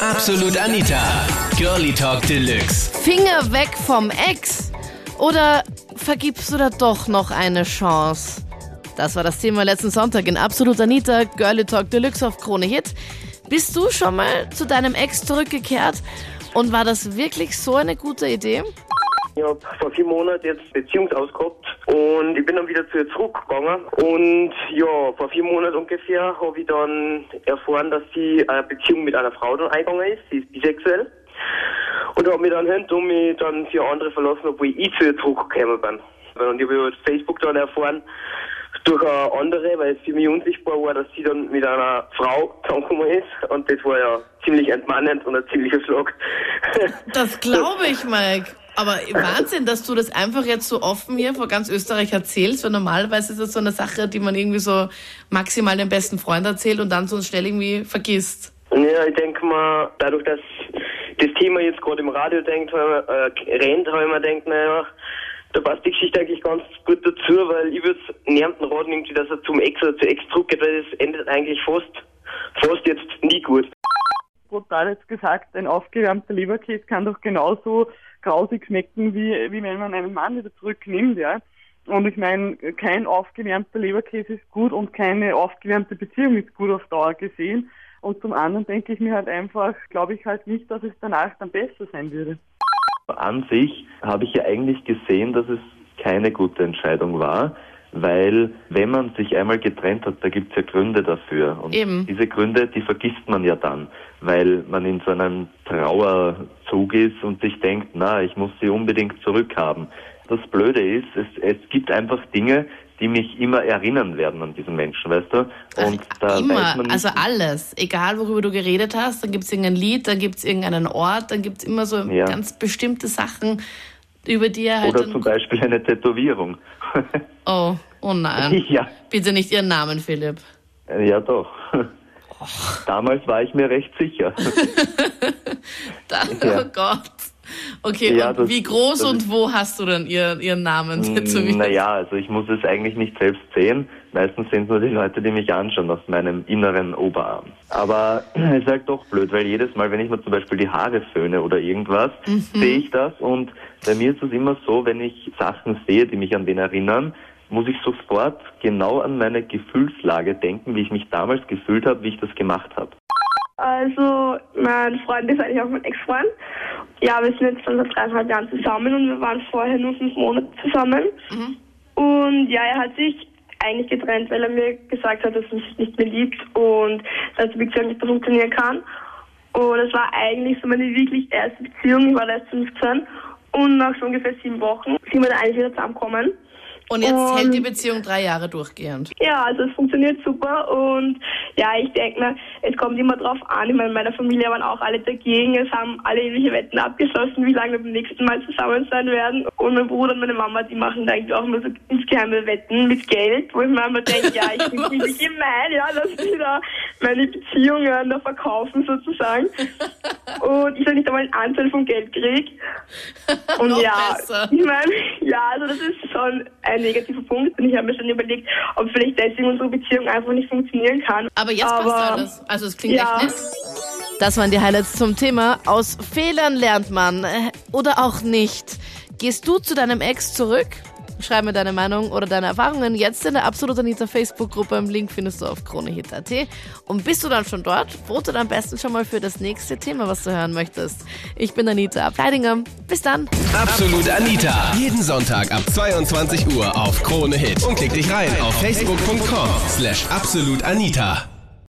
Absolut Anita. Girlie Talk Deluxe. Finger weg vom Ex. Oder vergibst du da doch noch eine Chance? Das war das Thema letzten Sonntag in Absolut Anita, Girlie Talk Deluxe auf Krone Hit. Bist du schon mal zu deinem Ex zurückgekehrt? Und war das wirklich so eine gute Idee? Ich habe vor vier Monaten jetzt Beziehungsaus gehabt und ich bin dann wieder zu ihr zurückgegangen. Und ja, vor vier Monaten ungefähr habe ich dann erfahren, dass sie eine Beziehung mit einer Frau dann eingegangen ist. Sie ist bisexuell. Und habe mich dann hinter mich dann für andere verlassen, obwohl ich zu ihr zurückgekommen bin. Und ich habe über Facebook dann erfahren, durch eine andere, weil es für mich unsichtbar war, dass sie dann mit einer Frau zusammengekommen ist. Und das war ja ziemlich entmannend und ein ziemlicher Schlag. Das glaube ich, Mike. Aber Wahnsinn, dass du das einfach jetzt so offen hier vor ganz Österreich erzählst, weil normalerweise ist das so eine Sache, die man irgendwie so maximal dem besten Freund erzählt und dann so schnell irgendwie vergisst. Ja, ich denke mal, dadurch, dass das Thema jetzt gerade im Radio denkt, äh, rennt, habe ich mir gedacht, naja, da passt die Geschichte eigentlich ganz gut dazu, weil ich würde niemanden raten, irgendwie, dass er zum Ex oder zu Ex zurückgeht, weil das endet eigentlich fast, fast jetzt nie gut. Brutal jetzt gesagt, ein aufgewärmter Leberkäse kann doch genauso grausig schmecken, wie, wie wenn man einen Mann wieder zurücknimmt, ja. Und ich meine, kein aufgewärmter Leberkäse ist gut und keine aufgewärmte Beziehung ist gut auf Dauer gesehen. Und zum anderen denke ich mir halt einfach, glaube ich halt nicht, dass es danach dann besser sein würde. An sich habe ich ja eigentlich gesehen, dass es keine gute Entscheidung war, weil wenn man sich einmal getrennt hat, da gibt es ja Gründe dafür. Und Eben. diese Gründe, die vergisst man ja dann, weil man in so einem Trauerzug ist und sich denkt, na, ich muss sie unbedingt zurückhaben. Das Blöde ist, es, es gibt einfach Dinge, die mich immer erinnern werden an diesen Menschen, weißt du? Und Ach, da immer, nicht, also alles. Egal, worüber du geredet hast, dann gibt es irgendein Lied, dann gibt es irgendeinen Ort, dann gibt es immer so Ja. ganz bestimmte Sachen, über die er halt oder zum Beispiel eine Tätowierung. Oh, oh nein. ja, Bitte nicht ihren Namen, Philipp. ja doch. Damals war ich mir recht sicher. Da, Ja. Oh Gott. Okay, Ja, und das- wie groß und wo hast du dann ihren, ihren Namen tätowiert? Naja, also ich muss es eigentlich nicht selbst sehen. Meistens sind nur die Leute, die mich anschauen, aus meinem inneren Oberarm. Aber es ist halt doch blöd, weil jedes Mal, wenn ich mir zum Beispiel die Haare föhne oder irgendwas, Mhm. sehe ich das und bei mir ist es immer so, wenn ich Sachen sehe, die mich an wen erinnern, muss ich sofort genau an meine Gefühlslage denken, wie ich mich damals gefühlt habe, wie ich das gemacht habe. Also, mein Freund ist eigentlich auch mein Ex-Freund. Ja, wir sind jetzt schon seit dreieinhalb Jahren zusammen und wir waren vorher nur fünf Monate zusammen. Und ja, er hat sich eigentlich getrennt, weil er mir gesagt hat, dass er mich nicht mehr liebt und dass die Beziehung nicht mehr funktionieren kann. Und es war eigentlich so meine wirklich erste Beziehung. Ich war erst 15 und nach so ungefähr sieben Wochen sind wir dann eigentlich wieder zusammengekommen. Und jetzt Und- hält die Beziehung drei Jahre durchgehend. Ja, also es funktioniert super und ja, ich denke mir, es kommt immer drauf an. Ich meine, meine Familie waren auch alle dagegen. Es haben alle irgendwelche Wetten abgeschlossen, wie lange wir beim nächsten Mal zusammen sein werden. Und mein Bruder und meine Mama, die machen da eigentlich auch immer so insgeheime Wetten mit Geld, wo ich mir immer denke, ja, ich bin ziemlich gemein, ja, dass die da meine Beziehungen da verkaufen sozusagen. Und ich soll nicht einmal einen Anteil vom Geld kriege. Und ja, besser. ich meine, ja, also das ist schon ein negativer Punkt. Und ich habe mir schon überlegt, ob vielleicht deswegen unsere Beziehung einfach nicht funktionieren kann. Aber jetzt passt alles. Also es klingt Ja. echt nett. Das waren die Highlights zum Thema. Aus Fehlern lernt man. Oder auch nicht. Gehst du zu deinem Ex zurück? Schreib mir deine Meinung oder deine Erfahrungen jetzt in der Absolut Anita Facebook-Gruppe. Im Link findest du auf kronehit.at. Und bist du dann schon dort? Vote am besten schon mal für das nächste Thema, was du hören möchtest. Ich bin Anita Ableidinger. Bis dann. Absolut Anita. Jeden Sonntag ab 22 Uhr auf Krone Hit. Und klick dich rein auf facebook.com slash absolutanita.